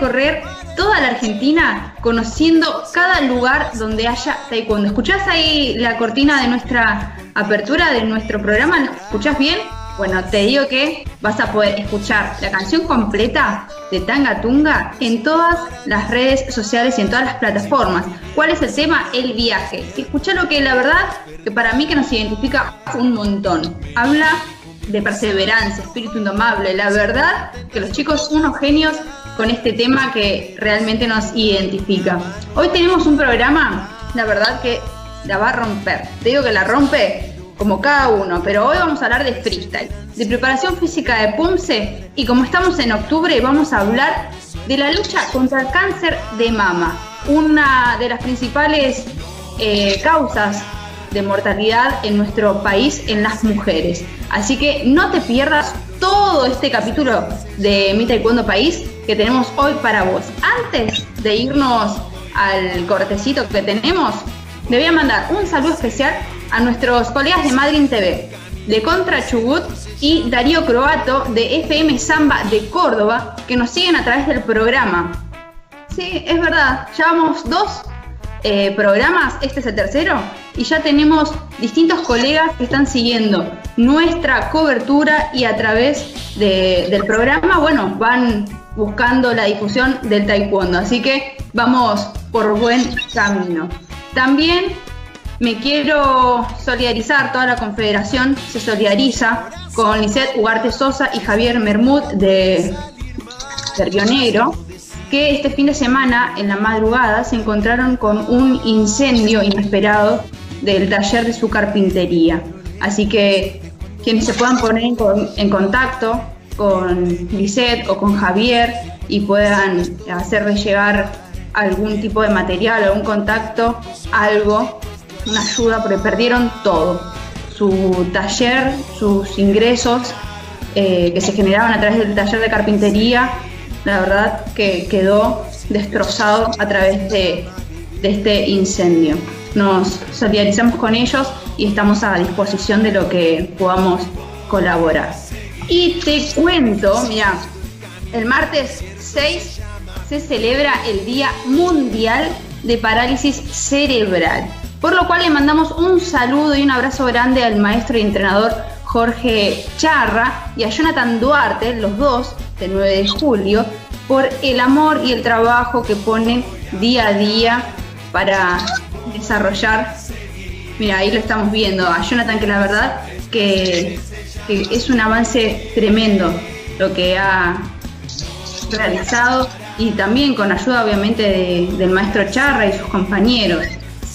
recorrer toda la Argentina conociendo cada lugar donde haya taekwondo. ¿Escuchás ahí la cortina de nuestra apertura de nuestro programa? ¿Lo escuchás bien? Bueno, te digo que vas a poder escuchar la canción completa de Tanga Tunga en todas las redes sociales y en todas las plataformas. ¿Cuál es el tema? El viaje. Escucha lo que la verdad, que para mí que nos identifica un montón. Habla de perseverancia, espíritu indomable. La verdad que los chicos son unos genios con este tema que realmente nos identifica. Hoy tenemos un programa, la verdad que la va a romper. Te digo que la rompe como cada uno, pero hoy vamos a hablar de freestyle, de preparación física de PUMSE y como estamos en octubre vamos a hablar de la lucha contra el cáncer de mama, una de las principales eh, causas de mortalidad en nuestro país en las mujeres. Así que no te pierdas todo este capítulo de Mi Taekwondo País que tenemos hoy para vos. Antes de irnos al cortecito que tenemos, le voy a mandar un saludo especial a nuestros colegas de Madrid TV, de Contra Chubut y Darío Croato de FM Samba de Córdoba, que nos siguen a través del programa. Sí, es verdad, llevamos dos eh, programas, este es el tercero, y ya tenemos distintos colegas que están siguiendo nuestra cobertura y a través del programa, bueno, van buscando la difusión del taekwondo, así que vamos por buen camino. También me quiero solidarizar, toda la confederación se solidariza con Lisette Ugarte Sosa y Javier Mermud de, Río Negro, que este fin de semana, en la madrugada, se encontraron con un incendio inesperado del taller de su carpintería. Así que quienes se puedan poner en, contacto con Lisette o con Javier y puedan hacerle llegar algún tipo de material, algún contacto, algo, una ayuda porque perdieron todo. Su taller, sus ingresos eh, que se generaban a través del taller de carpintería, la verdad que quedó destrozado a través de este incendio. Nos solidarizamos con ellos y estamos a disposición de lo que podamos colaborar. Y te cuento, mira, el martes 6 se celebra el Día Mundial de Parálisis Cerebral. Por lo cual le mandamos un saludo y un abrazo grande al maestro y entrenador Jorge Charra y a Jonathan Duarte, los dos, del 9 de julio, por el amor y el trabajo que ponen día a día para desarrollar. Mira, ahí lo estamos viendo a Jonathan, que la verdad que, es un avance tremendo lo que ha realizado y también con ayuda obviamente del maestro Charra y sus compañeros.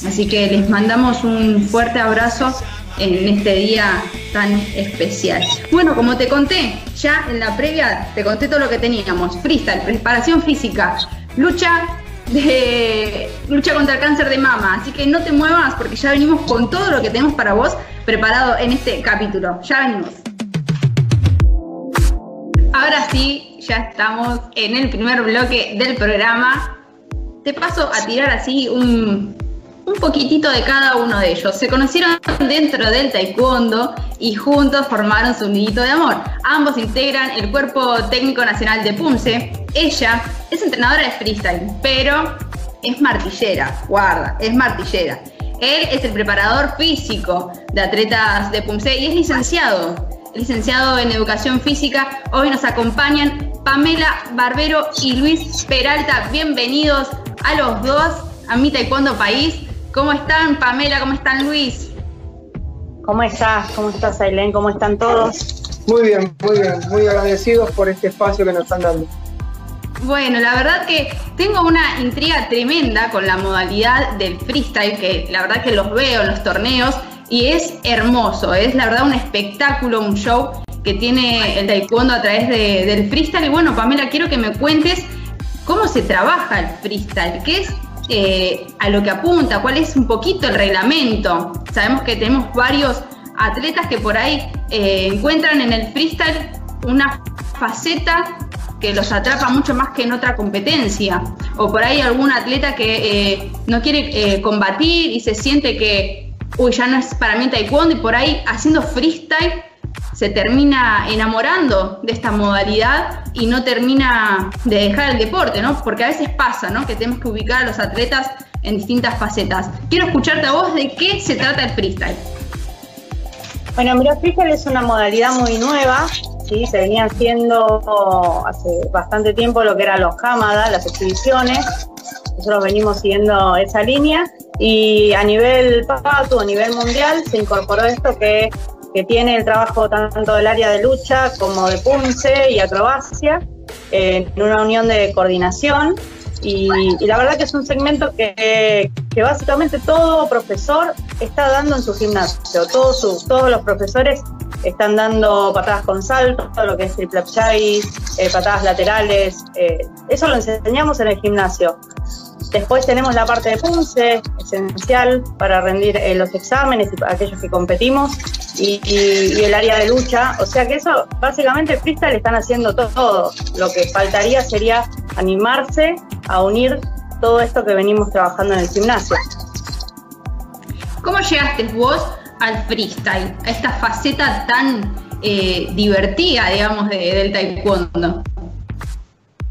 Así que les mandamos un fuerte abrazo en este día tan especial. Bueno, como te conté, ya en la previa te conté todo lo que teníamos. Freestyle, preparación física, lucha de lucha contra el cáncer de mama. Así que no te muevas porque ya venimos con todo lo que tenemos para vos preparado en este capítulo. Ya venimos. Ahora sí, ya estamos en el primer bloque del programa. Te paso a tirar así un un poquitito de cada uno de ellos. Se conocieron dentro del taekwondo y juntos formaron su nidito de amor. Ambos integran el cuerpo técnico nacional de Punce. Ella es entrenadora de freestyle, pero es martillera, guarda, es martillera. Él es el preparador físico de atletas de Punce y es licenciado, licenciado en educación física. Hoy nos acompañan Pamela Barbero y Luis Peralta. Bienvenidos a los dos a mi Taekwondo País. ¿Cómo están, Pamela? ¿Cómo están, Luis? ¿Cómo estás? ¿Cómo estás, Ailén? ¿Cómo están todos? Muy bien, muy bien. Muy agradecidos por este espacio que nos están dando. Bueno, la verdad que tengo una intriga tremenda con la modalidad del freestyle, que la verdad que los veo en los torneos y es hermoso, es la verdad un espectáculo, un show que tiene el taekwondo a través del freestyle. Y bueno, Pamela, quiero que me cuentes cómo se trabaja el freestyle, qué es eh, a lo que apunta, cuál es un poquito el reglamento. Sabemos que tenemos varios atletas que por ahí eh, encuentran en el freestyle una faceta que los atrapa mucho más que en otra competencia. O por ahí algún atleta que eh, no quiere combatir y se siente que, uy, ya no es para mí taekwondo y por ahí haciendo freestyle se termina enamorando de esta modalidad y no termina de dejar el deporte, ¿no? Porque a veces pasa, ¿no? Que tenemos que ubicar a los atletas en distintas facetas. Quiero escucharte a vos de qué se trata el freestyle. Bueno, mira, freestyle es una modalidad muy nueva, ¿sí? Se venía haciendo hace bastante tiempo lo que eran los Hamada, las exhibiciones. Nosotros venimos siguiendo esa línea y a nivel PATU, a nivel mundial, se incorporó esto que, que tiene el trabajo tanto del área de lucha como de punce y acrobacia en una unión de coordinación y, la verdad que es un segmento que, básicamente todo profesor está dando en su gimnasio. Todos, todos los profesores están dando patadas con salto, lo que es triple chai, eh, patadas laterales. Eh, eso lo enseñamos en el gimnasio. Después tenemos la parte de punce, esencial para rendir eh, los exámenes y aquellos que competimos, y, el área de lucha. O sea que eso, básicamente, freestyle están haciendo todo. Lo que faltaría sería animarse a unir todo esto que venimos trabajando en el gimnasio. ¿Cómo llegaste vos al freestyle, a esta faceta tan eh, divertida, digamos, del taekwondo?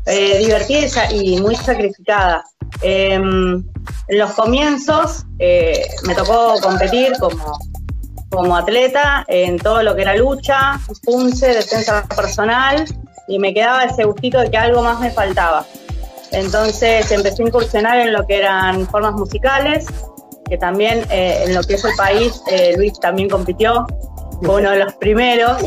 Eh, divertida y muy sacrificada. Em, en los comienzos eh, me tocó competir como, como atleta en todo lo que era lucha, punce, defensa personal y me quedaba ese gustito de que algo más me faltaba. Entonces empecé a incursionar en lo que eran formas musicales, que también eh, en lo que es el país, eh, Luis también compitió, fue uno de los primeros,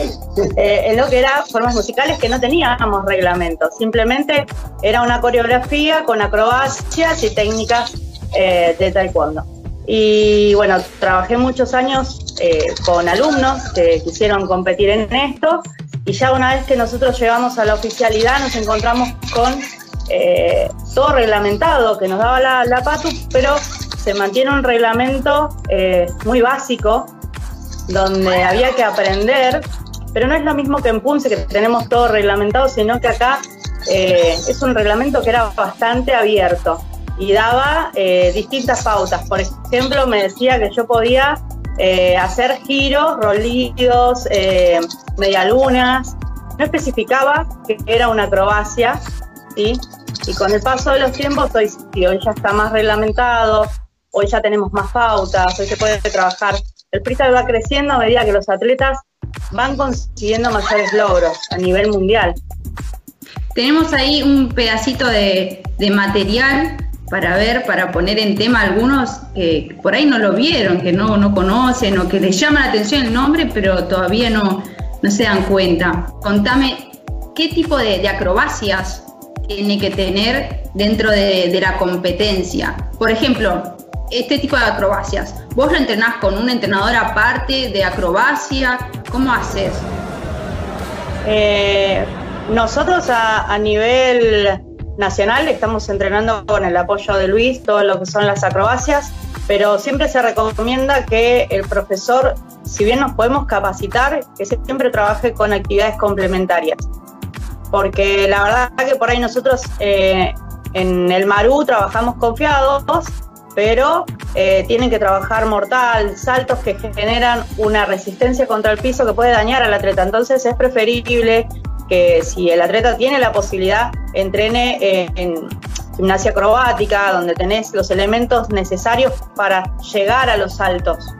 eh, en lo que eran formas musicales que no teníamos reglamento, simplemente era una coreografía con acrobacias y técnicas de taekwondo. Y bueno, trabajé muchos años con alumnos que quisieron competir en esto y ya una vez que nosotros llegamos a la oficialidad nos encontramos con todo reglamentado que nos daba la, la, PATU, pero se mantiene un reglamento eh, muy básico donde había que aprender, pero no es lo mismo que en Punce, que tenemos todo reglamentado, sino que acá eh, es un reglamento que era bastante abierto y daba distintas pautas. Por ejemplo, me decía que yo podía hacer giros, rolidos, medialunas, no especificaba que era una acrobacia, ¿sí? Y con el paso de los tiempos, hoy, hoy ya está más reglamentado, hoy ya tenemos más pautas, hoy se puede trabajar. El freestyle va creciendo a medida que los atletas van consiguiendo mayores logros a nivel mundial. Tenemos ahí un pedacito de, material para ver, para poner en tema algunos que por ahí no lo vieron, que no, no conocen o que les llama la atención el nombre, pero todavía no, no se dan cuenta. Contame, ¿qué tipo de, de acrobacias tiene que tener dentro de, la competencia. Por ejemplo, este tipo de acrobacias, ¿vos lo entrenás con un entrenador aparte de acrobacia? ¿Cómo haces? Eh, nosotros a, nivel nacional estamos entrenando con el apoyo de Luis todo lo que son las acrobacias, pero siempre se recomienda que el profesor, si bien nos podemos capacitar, que siempre trabaje con actividades complementarias porque la verdad que por ahí nosotros eh, en el Maru trabajamos confiados, pero eh, tienen que trabajar mortal, saltos que generan una resistencia contra el piso que puede dañar al atleta. Entonces es preferible que si el atleta tiene la posibilidad, entrene eh, en gimnasia acrobática, donde tenés los elementos necesarios para llegar a los saltos.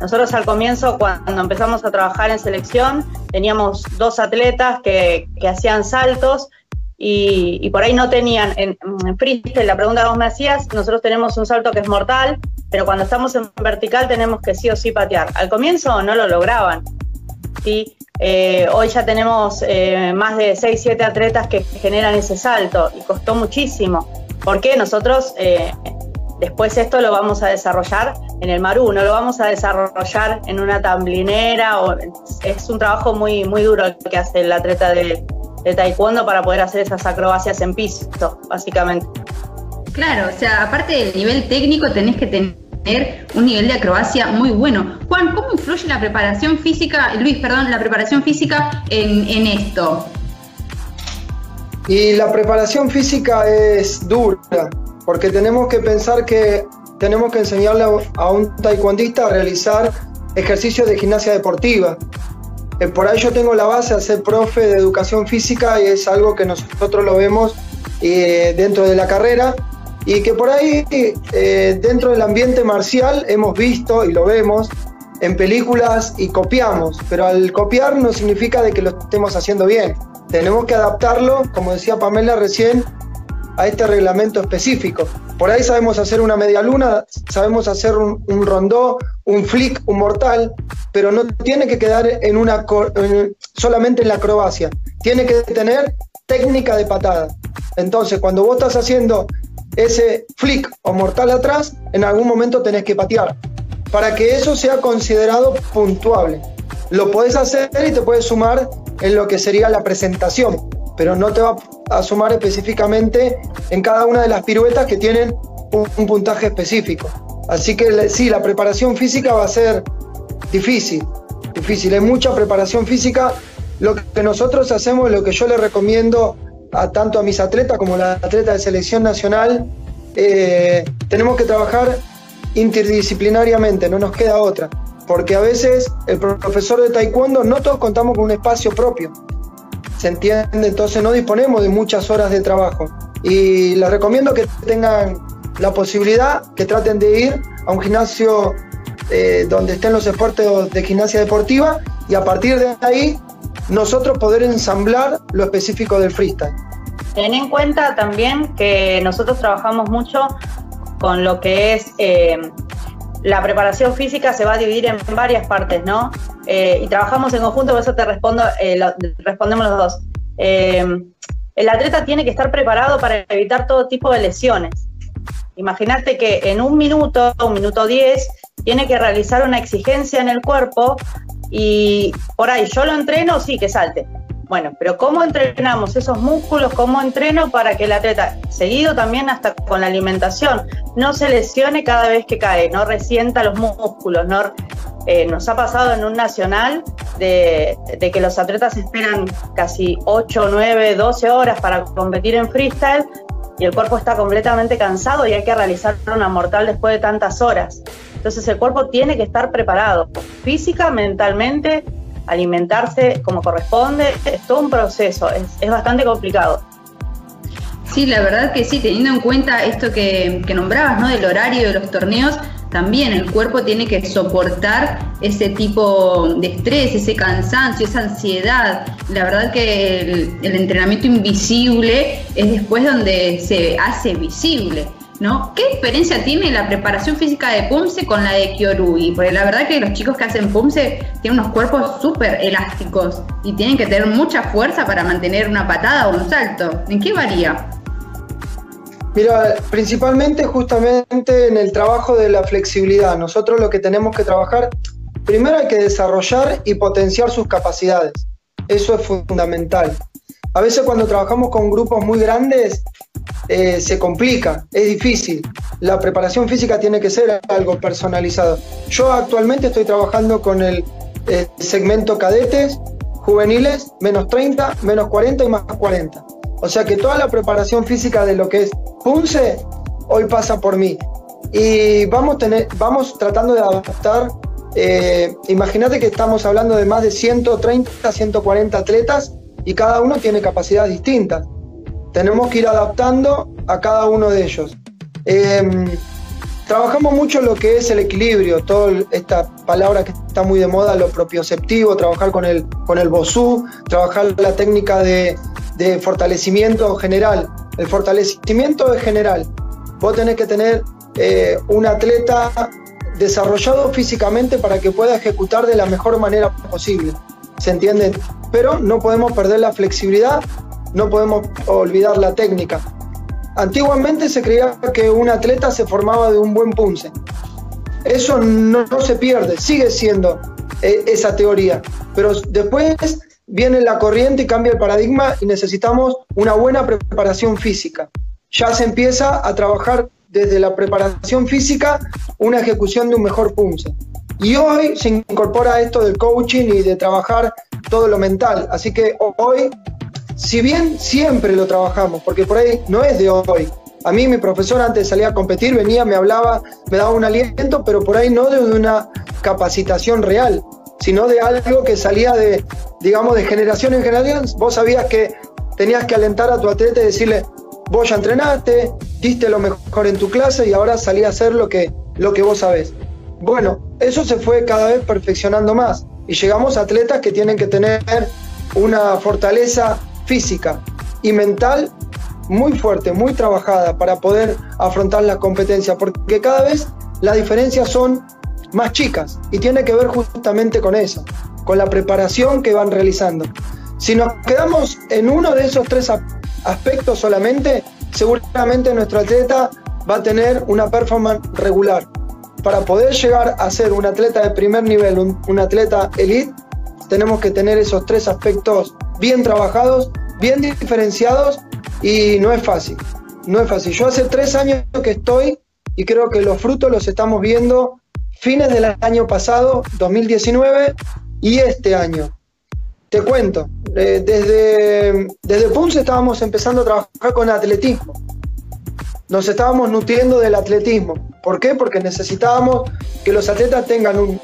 Nosotros al comienzo, cuando empezamos a trabajar en selección, teníamos dos atletas que, hacían saltos y, por ahí no tenían, en, en, la pregunta que vos me hacías, nosotros tenemos un salto que es mortal, pero cuando estamos en vertical tenemos que sí o sí patear. Al comienzo no lo lograban. ¿sí? Eh, hoy ya tenemos eh, más de 6, 7 atletas que generan ese salto y costó muchísimo. porque Nosotros eh, Después esto lo vamos a desarrollar en el Maru, no lo vamos a desarrollar en una tamblinera es un trabajo muy muy duro que hace el atleta de, taekwondo para poder hacer esas acrobacias en piso, básicamente. Claro, o sea, aparte del nivel técnico tenés que tener un nivel de acrobacia muy bueno. Juan, ¿cómo influye la preparación física, Luis, perdón, la preparación física en, en esto? Y la preparación física es dura, porque tenemos que pensar que tenemos que enseñarle a un taekwondista a realizar ejercicios de gimnasia deportiva. Eh, por ahí yo tengo la base de ser profe de educación física y es algo que nosotros lo vemos eh, dentro de la carrera y que por ahí eh, dentro del ambiente marcial hemos visto y lo vemos en películas y copiamos, pero al copiar no significa de que lo estemos haciendo bien. Tenemos que adaptarlo, como decía Pamela recién, a este reglamento específico. Por ahí sabemos hacer una media luna, sabemos hacer un, rondó, un flick, un mortal, pero no tiene que quedar en una solamente en la acrobacia. Tiene que tener técnica de patada. Entonces, cuando vos estás haciendo ese flick o mortal atrás, en algún momento tenés que patear. Para que eso sea considerado puntuable. Lo podés hacer y te puedes sumar en lo que sería la presentación, pero no te va a sumar específicamente en cada una de las piruetas que tienen un, puntaje específico. Así que sí, la preparación física va a ser difícil, difícil. Hay mucha preparación física. Lo que nosotros hacemos, lo que yo le recomiendo a tanto a mis atletas como a la atleta de selección nacional, eh, tenemos que trabajar interdisciplinariamente, no nos queda otra. Porque a veces el profesor de taekwondo no todos contamos con un espacio propio. ¿Se entiende? Entonces no disponemos de muchas horas de trabajo. Y les recomiendo que tengan la posibilidad, que traten de ir a un gimnasio eh, donde estén los deportes de gimnasia deportiva y a partir de ahí nosotros poder ensamblar lo específico del freestyle. Ten en cuenta también que nosotros trabajamos mucho con lo que es eh, la preparación física se va a dividir en varias partes, ¿no? Eh, y trabajamos en conjunto, por eso te respondo, eh, respondemos los dos. el atleta tiene que estar preparado para evitar todo tipo de lesiones. Imagínate que en un minuto, un minuto diez, tiene que realizar una exigencia en el cuerpo y por ahí yo lo entreno, sí, que salte. Bueno, pero ¿cómo entrenamos esos músculos? ¿Cómo entreno para que el atleta, seguido también hasta con la alimentación, no se lesione cada vez que cae, no resienta los músculos? No, eh, nos ha pasado en un nacional de, de, que los atletas esperan casi 8, 9, 12 horas para competir en freestyle y el cuerpo está completamente cansado y hay que realizar una mortal después de tantas horas. Entonces el cuerpo tiene que estar preparado física, mentalmente, alimentarse como corresponde, es todo un proceso, es, bastante complicado. Sí, la verdad que sí, teniendo en cuenta esto que, que nombrabas, ¿no? Del horario de los torneos, también el cuerpo tiene que soportar ese tipo de estrés, ese cansancio, esa ansiedad. La verdad que el, entrenamiento invisible es después donde se hace visible. ¿No? ¿Qué diferencia tiene la preparación física de Pumse con la de Kyorugi? Porque la verdad que los chicos que hacen Pumse tienen unos cuerpos súper elásticos y tienen que tener mucha fuerza para mantener una patada o un salto. ¿En qué varía? Mira, principalmente justamente en el trabajo de la flexibilidad. Nosotros lo que tenemos que trabajar, primero hay que desarrollar y potenciar sus capacidades. Eso es fundamental. A veces cuando trabajamos con grupos muy grandes eh, se complica, es difícil. La preparación física tiene que ser algo personalizado. Yo actualmente estoy trabajando con el eh, segmento cadetes, juveniles, menos 30, menos 40 y más 40 o sea que toda la preparación física de lo que es Punce hoy pasa por mí. Y vamos, tener, vamos tratando de adaptar. Eh, imagínate que estamos hablando de más de 130, 140 atletas y cada uno tiene capacidades distintas. Tenemos que ir adaptando a cada uno de ellos. Em, trabajamos mucho lo que es el equilibrio, toda esta palabra que está muy de moda, lo propioceptivo, trabajar con el, con el bosú, trabajar la técnica de, de fortalecimiento general. El fortalecimiento es general. Vos tenés que tener eh, un atleta desarrollado físicamente para que pueda ejecutar de la mejor manera posible. ¿Se entiende? Pero no podemos perder la flexibilidad, no podemos olvidar la técnica. Antiguamente se creía que un atleta se formaba de un buen punce. Eso no, se pierde, sigue siendo eh, esa teoría. Pero después viene la corriente y cambia el paradigma y necesitamos una buena preparación física. Ya se empieza a trabajar desde la preparación física una ejecución de un mejor punce. Y hoy se incorpora esto del coaching y de trabajar todo lo mental. Así que hoy, si bien siempre lo trabajamos, porque por ahí no es de hoy. A mí mi profesor antes de salir a competir venía, me hablaba, me daba un aliento, pero por ahí no de una capacitación real sino de algo que salía de, digamos, de generación en generación. Vos sabías que tenías que alentar a tu atleta y decirle, vos ya entrenaste, diste lo mejor en tu clase y ahora salí a hacer lo que, lo que vos sabés. Bueno, eso se fue cada vez perfeccionando más y llegamos a atletas que tienen que tener una fortaleza física y mental muy fuerte, muy trabajada para poder afrontar la competencia, porque cada vez las diferencias son más chicas y tiene que ver justamente con eso, con la preparación que van realizando. Si nos quedamos en uno de esos tres aspectos solamente, seguramente nuestro atleta va a tener una performance regular. Para poder llegar a ser un atleta de primer nivel, un, atleta elite, tenemos que tener esos tres aspectos bien trabajados, bien diferenciados y no es fácil. No es fácil. Yo hace tres años que estoy y creo que los frutos los estamos viendo fines del año pasado, 2019, y este año. Te cuento, eh, desde, desde Punce estábamos empezando a trabajar con atletismo. Nos estábamos nutriendo del atletismo. ¿Por qué? Porque necesitábamos que los atletas tengan un,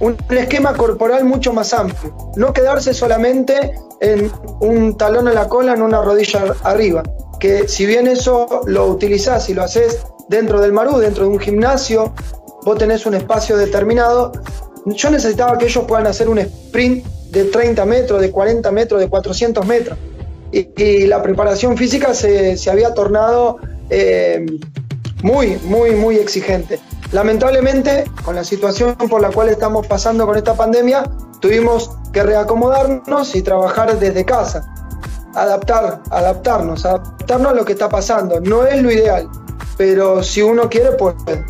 un esquema corporal mucho más amplio. No quedarse solamente en un talón en la cola, en una rodilla arriba. Que si bien eso lo utilizás y lo haces dentro del Marú, dentro de un gimnasio, vos tenés un espacio determinado. Yo necesitaba que ellos puedan hacer un sprint de 30 metros, de 40 metros, de 400 metros. Y, la preparación física se, había tornado eh, muy, muy, muy exigente. Lamentablemente, con la situación por la cual estamos pasando con esta pandemia, tuvimos que reacomodarnos y trabajar desde casa. Adaptar, adaptarnos, adaptarnos a lo que está pasando. No es lo ideal, pero si uno quiere, puede.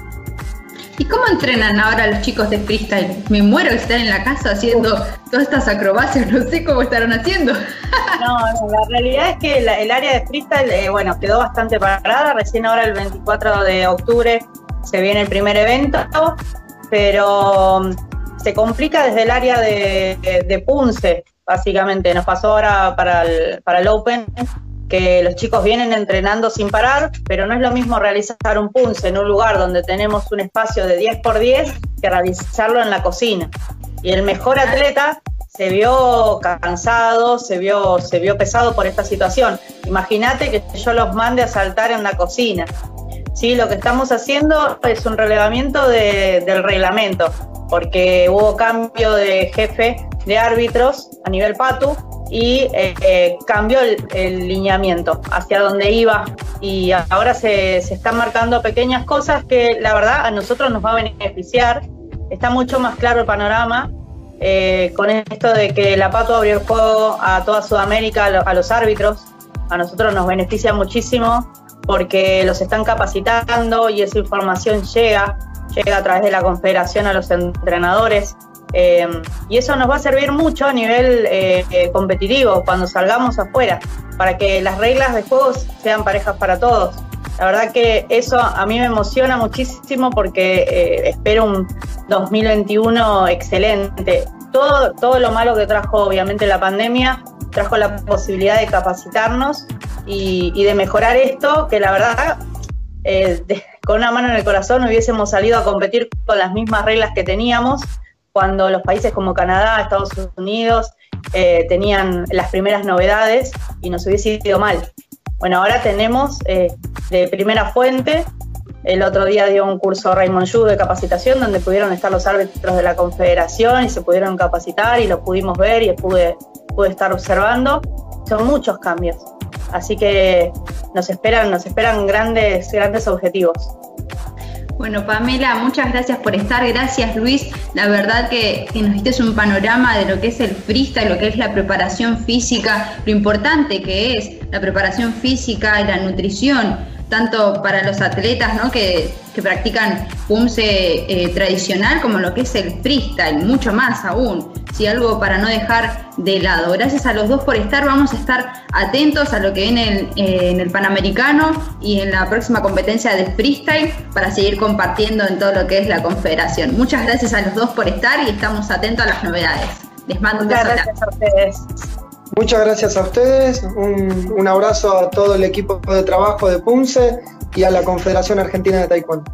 ¿Y cómo entrenan ahora los chicos de freestyle? Me muero de estar en la casa haciendo todas estas acrobacias, no sé cómo estarán haciendo. no, la realidad es que el área de freestyle, eh, bueno, quedó bastante parada. Recién ahora el 24 de octubre se viene el primer evento, pero um, se complica desde el área de, Punce, básicamente. Nos pasó ahora para el, para el Open que los chicos vienen entrenando sin parar, pero no es lo mismo realizar un punce en un lugar donde tenemos un espacio de 10 por 10 que realizarlo en la cocina. Y el mejor atleta se vio cansado, se vio, se vio pesado por esta situación. Imagínate que yo los mande a saltar en la cocina. Sí, lo que estamos haciendo es un relevamiento del reglamento, porque hubo cambio de jefe de árbitros a nivel PATU y eh, cambió el, lineamiento hacia dónde iba y ahora se, están marcando pequeñas cosas que la verdad a nosotros nos va a beneficiar. Está mucho más claro el panorama eh, con esto de que la Pato abrió el juego a toda Sudamérica, a los árbitros. A nosotros nos beneficia muchísimo porque los están capacitando y esa información llega, llega a través de la confederación a los entrenadores. Eh, y eso nos va a servir mucho a nivel eh, eh, competitivo cuando salgamos afuera, para que las reglas de juego sean parejas para todos. La verdad que eso a mí me emociona muchísimo porque espero un 2021 excelente. Todo, todo lo malo que trajo obviamente la pandemia, trajo la posibilidad de capacitarnos y, de mejorar esto, que la verdad con una mano en el corazón hubiésemos salido a competir con las mismas reglas que teníamos cuando los países como Canadá, Estados Unidos eh, tenían las primeras novedades y nos hubiese ido mal. Bueno, ahora tenemos eh, de primera fuente, el otro día dio un curso Raymond Yu de capacitación donde pudieron estar los árbitros de la confederación y se pudieron capacitar y lo pudimos ver y pude, pude estar observando. Son muchos cambios. Así que nos esperan, nos esperan grandes, grandes objetivos. Bueno, Pamela, muchas gracias por estar. Gracias, Luis. La verdad que, nos diste un panorama de lo que es el freestyle, lo que es la preparación física, lo importante que es la preparación física y la nutrición tanto para los atletas ¿no? que, practican PUMSE eh, tradicional como lo que es el freestyle, mucho más aún. Si algo para no dejar de lado. Gracias a los dos por estar, vamos a estar atentos a lo que viene eh, en el Panamericano y en la próxima competencia de freestyle para seguir compartiendo en todo lo que es la confederación. Muchas gracias a los dos por estar y estamos atentos a las novedades. Les mando un beso. Gracias a ustedes. Muchas gracias a ustedes, un, abrazo a todo el equipo de trabajo de PUMSE y a la Confederación Argentina de Taekwondo.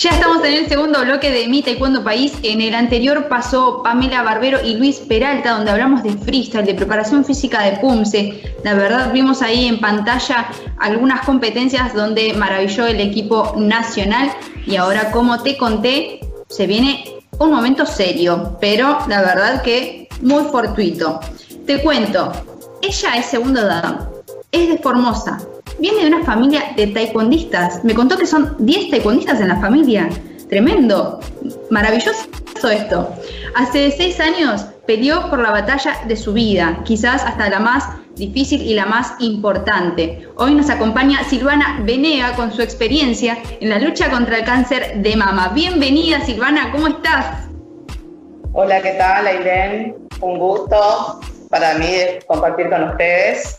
Ya estamos en el segundo bloque de Mi Taekwondo País. En el anterior pasó Pamela Barbero y Luis Peralta, donde hablamos de freestyle, de preparación física de PUMSE. La verdad, vimos ahí en pantalla algunas competencias donde maravilló el equipo nacional. Y ahora, como te conté, se viene un momento serio, pero la verdad que muy fortuito. Te cuento, ella es segundo dan, es de Formosa, viene de una familia de taekwondistas. Me contó que son 10 taekwondistas en la familia. Tremendo, maravilloso esto. Hace 6 años peleó por la batalla de su vida, quizás hasta la más difícil y la más importante. Hoy nos acompaña Silvana Venega con su experiencia en la lucha contra el cáncer de mama. Bienvenida Silvana, ¿cómo estás? Hola, ¿qué tal, Ailén? Un gusto para mí compartir con ustedes.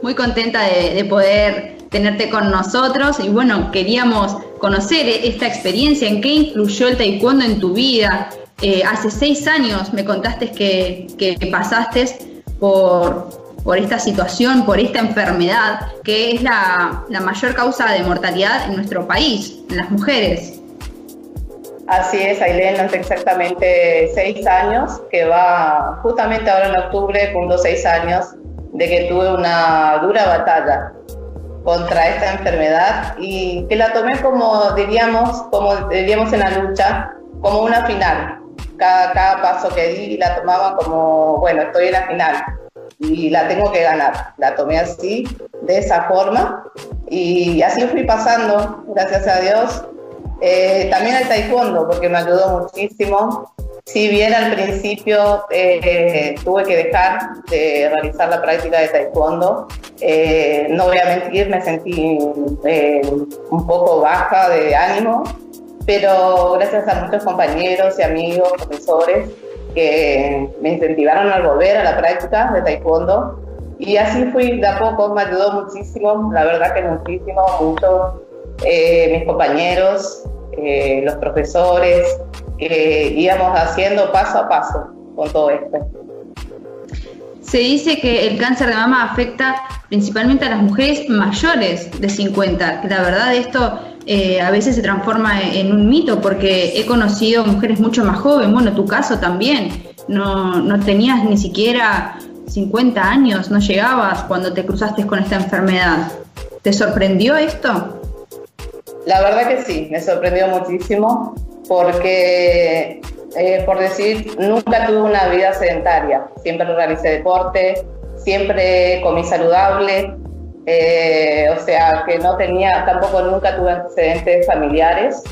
Muy contenta de, poder tenerte con nosotros y bueno, queríamos conocer esta experiencia, en qué influyó el taekwondo en tu vida. Eh, hace seis años me contaste que, que pasaste por, por, esta situación, por esta enfermedad, que es la, la mayor causa de mortalidad en nuestro país, en las mujeres. Así es, Ailén, hace exactamente seis años, que va justamente ahora en octubre, cumplo seis años, de que tuve una dura batalla contra esta enfermedad y que la tomé como diríamos, como diríamos en la lucha, como una final. Cada, cada paso que di la tomaba como, bueno, estoy en la final y la tengo que ganar. La tomé así, de esa forma y así fui pasando, gracias a Dios, eh, también el taekwondo, porque me ayudó muchísimo. Si bien al principio eh, tuve que dejar de realizar la práctica de taekwondo, eh, no voy a mentir, me sentí un poco baja de ánimo, pero gracias a muchos compañeros y amigos, profesores, que me incentivaron a volver a la práctica de taekwondo. Y así fui de a poco, me ayudó muchísimo, la verdad que muchísimo, mucho eh, mis compañeros, eh, los profesores, que íbamos haciendo paso a paso con todo esto. Se dice que el cáncer de mama afecta principalmente a las mujeres mayores de 50, que la verdad esto eh, a veces se transforma en un mito porque he conocido mujeres mucho más jóvenes, bueno, tu caso también, no, no tenías ni siquiera 50 años, no llegabas cuando te cruzaste con esta enfermedad. ¿Te sorprendió esto? La verdad que sí, me sorprendió muchísimo porque, eh, por decir, nunca tuve una vida sedentaria. Siempre realicé deporte, siempre comí saludable, eh, o sea, que no tenía, tampoco nunca tuve antecedentes familiares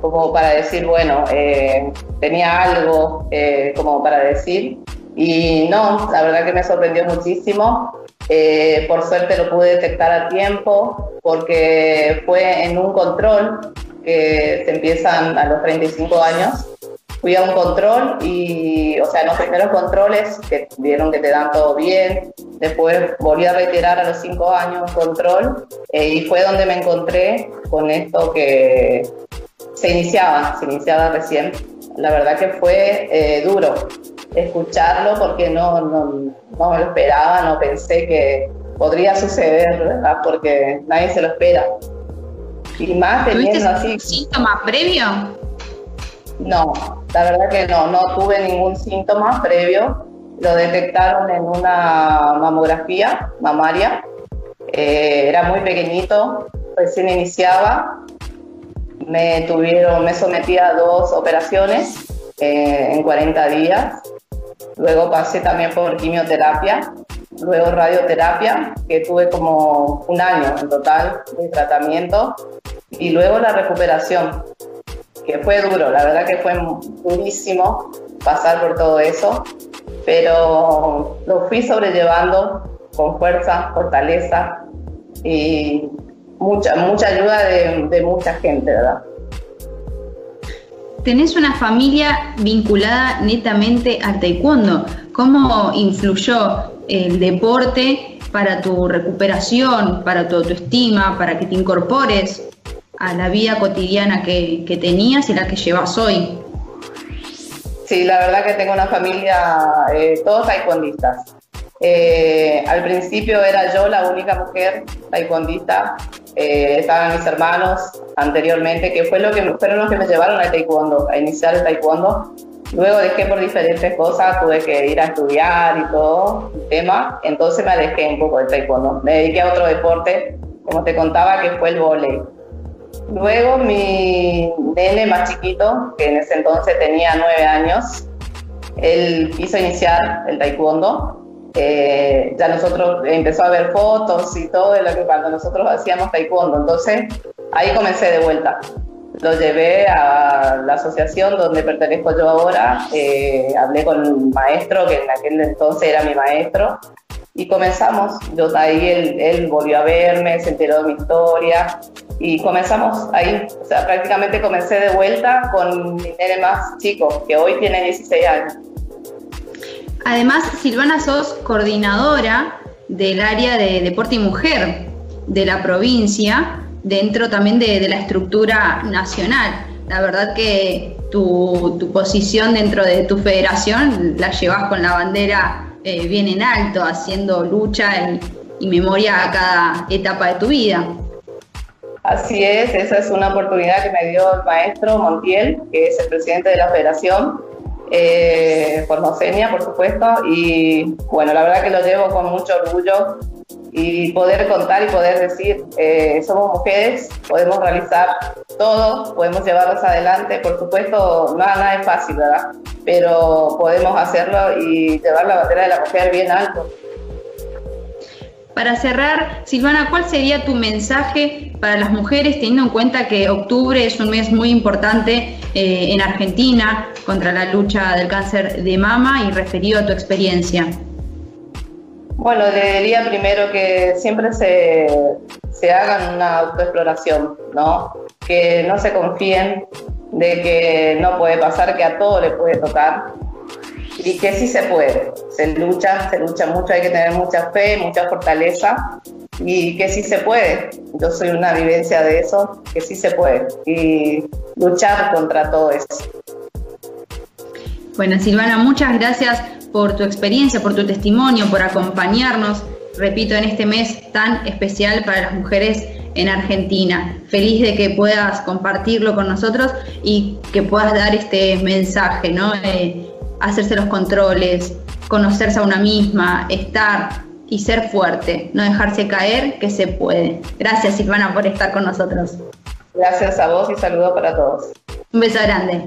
como para decir, bueno, eh, tenía algo como para decir. Y no, la verdad que me sorprendió muchísimo. Eh, por suerte lo pude detectar a tiempo porque fue en un control que se empiezan a los 35 años. Fui a un control y, o sea, los primeros controles que vieron que te dan todo bien, después volví a retirar a los 5 años control eh, y fue donde me encontré con esto que se iniciaba, se iniciaba recién. La verdad que fue eh, duro, escucharlo porque no, no, no me lo esperaba, no pensé que podría suceder, ¿verdad? Porque nadie se lo espera. Y más teniendo así. síntoma previo? No, la verdad que no, no tuve ningún síntoma previo. Lo detectaron en una mamografía mamaria. Eh, era muy pequeñito, recién iniciaba. Me tuvieron, me sometí a dos operaciones eh, en 40 días Luego pasé también por quimioterapia, luego radioterapia, que tuve como un año en total de tratamiento, y luego la recuperación, que fue duro, la verdad que fue durísimo pasar por todo eso, pero lo fui sobrellevando con fuerza, fortaleza y mucha, mucha ayuda de, mucha gente, ¿verdad? tenés una familia vinculada netamente al taekwondo. ¿Cómo influyó el deporte para tu recuperación, para tu autoestima, para que te incorpores a la vida cotidiana que, tenías y la que llevas hoy? Sí, la verdad que tengo una familia, eh, todos taekwondistas. Eh, al principio era yo la única mujer taekwondista, eh, estaban mis hermanos anteriormente, que fue lo que, fueron los que me llevaron al taekwondo, a iniciar el taekwondo. Luego dejé por diferentes cosas, tuve que ir a estudiar y todo el tema, entonces me alejé un poco del taekwondo. Me dediqué a otro deporte, como te contaba, que fue el volei. Luego mi nene más chiquito, que en ese entonces tenía nueve años, él quiso iniciar el taekwondo. Eh, ya nosotros empezó a ver fotos y todo de lo que cuando nosotros hacíamos taekwondo. Entonces ahí comencé de vuelta. Lo llevé a la asociación donde pertenezco yo ahora. Eh, hablé con un maestro que en aquel entonces era mi maestro y comenzamos. Yo ahí él, él, volvió a verme, se enteró de mi historia y comenzamos ahí. O sea, prácticamente comencé de vuelta con mi nene más chico, que hoy tiene 16 años. Además, Silvana, sos coordinadora del área de deporte y mujer de la provincia, dentro también de, la estructura nacional. La verdad que tu, tu, posición dentro de tu federación la llevas con la bandera eh, en alto, haciendo lucha y memoria a cada etapa de tu vida. Así es, esa es una oportunidad que me dio el maestro Montiel, que es el presidente de la federación, eh, Formosenia, por supuesto, y bueno, la verdad que lo llevo con mucho orgullo y poder contar y poder decir, eh, somos mujeres, podemos realizar todo, podemos llevarlos adelante, por supuesto, nada es fácil, ¿verdad? Pero podemos hacerlo y llevar la bandera de la mujer bien alto. Para cerrar, Silvana, ¿cuál sería tu mensaje para las mujeres teniendo en cuenta que octubre es un mes muy importante eh, en Argentina contra la lucha del cáncer de mama y referido a tu experiencia? Bueno, le diría primero que siempre se, se hagan una autoexploración, ¿no? Que no se confíen de que no puede pasar, que a todo le puede tocar, y que sí se puede. Se lucha, se lucha mucho, hay que tener mucha fe, mucha fortaleza y que sí se puede. Yo soy una vivencia de eso, que sí se puede y luchar contra todo eso. Bueno, Silvana, muchas gracias por tu experiencia, por tu testimonio, por acompañarnos, repito, en este mes tan especial para las mujeres en Argentina. Feliz de que puedas compartirlo con nosotros y que puedas dar este mensaje, ¿no? Eh, hacerse los controles, conocerse a una misma, estar y ser fuerte, no dejarse caer, que se puede. Gracias Silvana por estar con nosotros. Gracias a vos y saludos para todos. Un beso grande.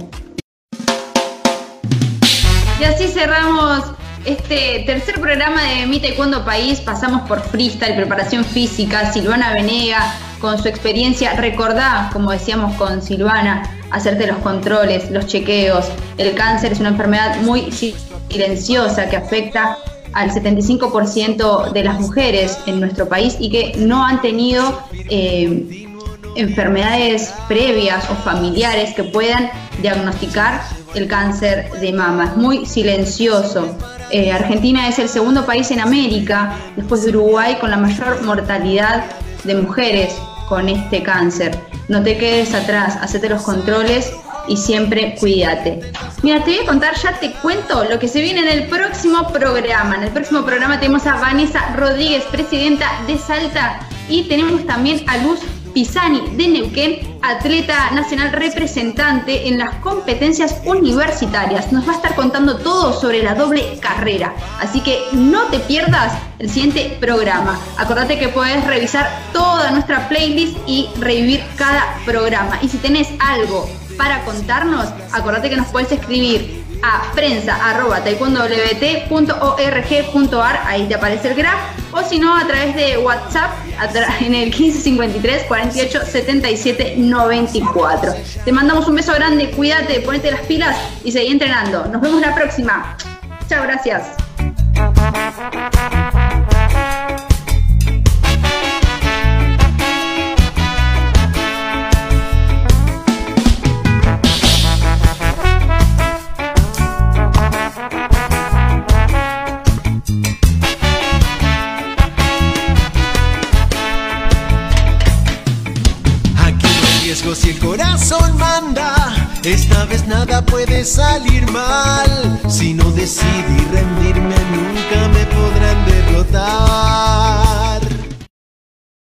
Y así cerramos este tercer programa de Mi Taekwondo País. Pasamos por freestyle, preparación física, Silvana Venega con su experiencia. Recordá, como decíamos con Silvana, hacerte los controles, los chequeos. El cáncer es una enfermedad muy silenciosa que afecta al 75% de las mujeres en nuestro país y que no han tenido eh, enfermedades previas o familiares que puedan diagnosticar el cáncer de mama. Es muy silencioso. Eh, Argentina es el segundo país en América, después de Uruguay, con la mayor mortalidad de mujeres con este cáncer. No te quedes atrás, hacete los controles y siempre cuídate. Mira, te voy a contar, ya te cuento lo que se viene en el próximo programa. En el próximo programa tenemos a Vanessa Rodríguez, presidenta de Salta, y tenemos también a Luz Pisani de Neuquén, atleta nacional representante en las competencias universitarias. Nos va a estar contando todo sobre la doble carrera. Así que no te pierdas el siguiente programa. Acordate que puedes revisar toda nuestra playlist y revivir cada programa. Y si tenés algo para contarnos, acordate que nos puedes escribir a prensa.taekwondowt.org.ar, ahí te aparece el graph, o si no, a través de WhatsApp en el 1553 48 77 94. Te mandamos un beso grande, cuídate, ponete las pilas y seguí entrenando. Nos vemos la próxima. Chao, gracias. Esta vez nada puede salir mal. Si no decidí rendirme, nunca me podrán derrotar.